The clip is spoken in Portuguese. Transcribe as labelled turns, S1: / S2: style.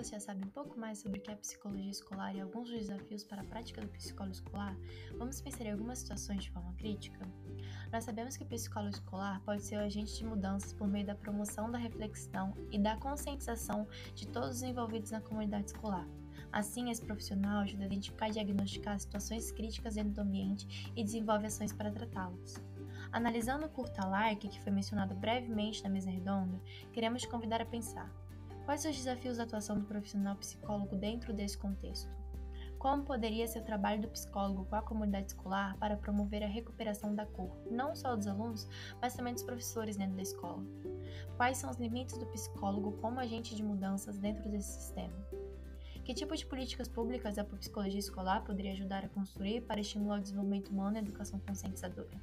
S1: você já sabe um pouco mais sobre o que é psicologia escolar e alguns dos desafios para a prática do psicólogo escolar, vamos pensar em algumas situações de forma crítica. Nós sabemos que o psicólogo escolar pode ser o agente de mudanças por meio da promoção da reflexão e da conscientização de todos os envolvidos na comunidade escolar. Assim, esse profissional ajuda a identificar e diagnosticar situações críticas dentro do ambiente e desenvolve ações para tratá-las. Analisando o curta Lark, que foi mencionado brevemente na mesa redonda, queremos te convidar a pensar: quais são os desafios da atuação do profissional psicólogo dentro desse contexto? Como poderia ser o trabalho do psicólogo com a comunidade escolar para promover a recuperação da cor, não só dos alunos, mas também dos professores dentro da escola? Quais são os limites do psicólogo como agente de mudanças dentro desse sistema? Que tipo de políticas públicas a psicologia escolar poderia ajudar a construir para estimular o desenvolvimento humano e a educação conscientizadora?